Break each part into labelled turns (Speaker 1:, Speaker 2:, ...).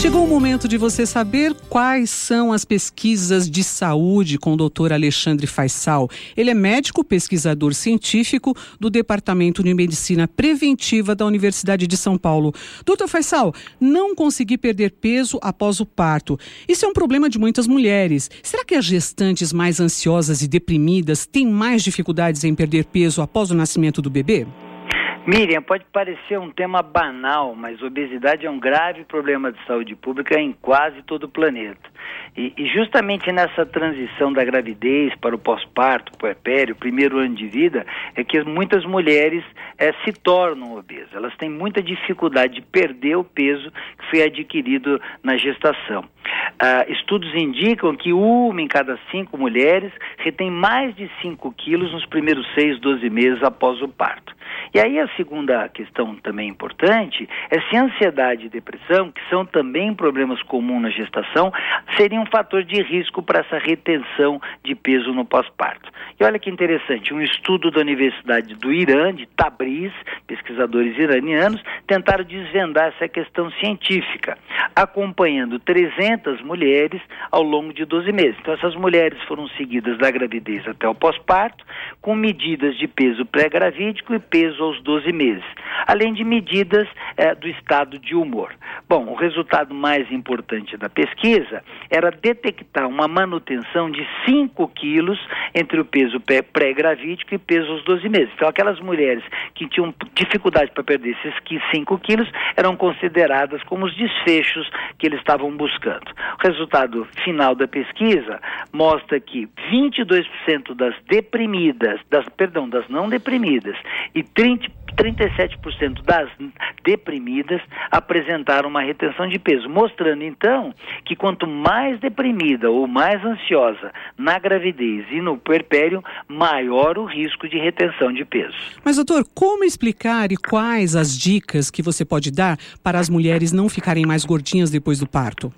Speaker 1: Chegou o momento de você saber quais são as pesquisas de saúde com o doutor Alexandre Faisal. Ele é médico pesquisador científico do Departamento de Medicina Preventiva da Universidade de São Paulo. Doutor Faisal, não conseguir perder peso após o parto. Isso é um problema de muitas mulheres. Será que as gestantes mais ansiosas e deprimidas têm mais dificuldades em perder peso após o nascimento do bebê?
Speaker 2: Miriam, pode parecer um tema banal, mas obesidade é um grave problema de saúde pública em quase todo o planeta. E, e justamente nessa transição da gravidez para o pós-parto, puerpério, primeiro ano de vida, é que muitas mulheres é, se tornam obesas. Elas têm muita dificuldade de perder o peso que foi adquirido na gestação. Ah, estudos indicam que uma em cada cinco mulheres retém mais de 5 quilos nos primeiros 6, 12 meses após o parto. E aí a segunda questão também importante é se ansiedade e depressão, que são também problemas comuns na gestação, seriam um fator de risco para essa retenção de peso no pós-parto. E olha que interessante, um estudo da Universidade do Irã, de Tabriz, pesquisadores iranianos, tentaram desvendar essa questão científica, acompanhando 300 mulheres ao longo de 12 meses. Então essas mulheres foram seguidas da gravidez até o pós-parto, com medidas de peso pré-gravídico e peso aos 12 meses, além de medidas eh, do estado de humor. Bom, o resultado mais importante da pesquisa era detectar uma manutenção de 5 quilos entre o peso pré-gravídico e peso aos 12 meses. Então, aquelas mulheres que tinham dificuldade para perder esses 5 quilos eram consideradas como os desfechos que eles estavam buscando. O resultado final da pesquisa mostra que 22% das deprimidas, das, perdão, das não deprimidas e 30 37% das deprimidas apresentaram uma retenção de peso, mostrando então que quanto mais deprimida ou mais ansiosa na gravidez e no puerpério, maior o risco de retenção de peso.
Speaker 1: Mas doutor, como explicar e quais as dicas que você pode dar para as mulheres não ficarem mais gordinhas depois do parto?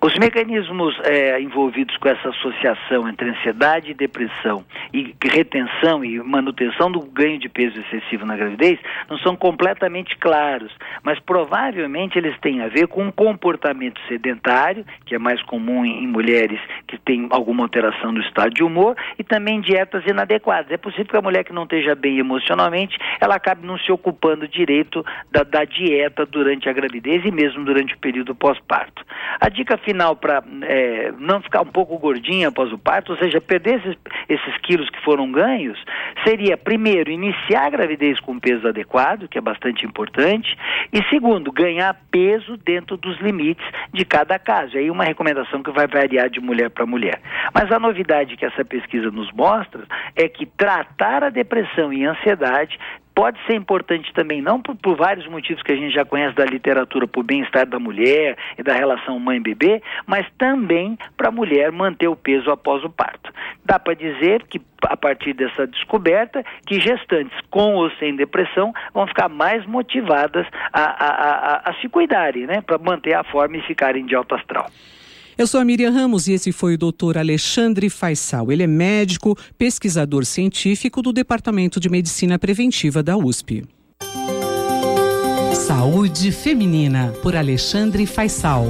Speaker 2: Os mecanismos é, envolvidos com essa associação entre ansiedade e depressão e retenção e manutenção do ganho de peso excessivo na gravidez não são completamente claros, mas provavelmente eles têm a ver com um comportamento sedentário, que é mais comum em, em mulheres que têm alguma alteração no estado de humor, e também dietas inadequadas. É possível que a mulher que não esteja bem emocionalmente, ela acabe não se ocupando direito da, da dieta durante a gravidez e mesmo durante o período pós-parto. A dica final para é, não ficar um pouco gordinha após o parto, ou seja, perder esses, esses quilos que foram ganhos, seria, primeiro, iniciar a gravidez com peso adequado, que é bastante importante, e segundo, ganhar peso dentro dos limites de cada caso. Aí uma recomendação que vai variar de mulher para mulher. Mas a novidade que essa pesquisa nos mostra é que tratar a depressão e a ansiedade pode ser importante também, não por, por, vários motivos que a gente já conhece da literatura, por bem-estar da mulher e da relação mãe-bebê, mas também para a mulher manter o peso após o parto. Dá para dizer que, a partir dessa descoberta, que gestantes com ou sem depressão vão ficar mais motivadas a, a, a, a se cuidarem, né, para manter a forma e ficarem de alto astral.
Speaker 1: Eu sou a Miriam Ramos e esse foi o doutor Alexandre Faisal. Ele é médico, pesquisador científico do Departamento de Medicina Preventiva da USP. Saúde Feminina, por Alexandre Faisal.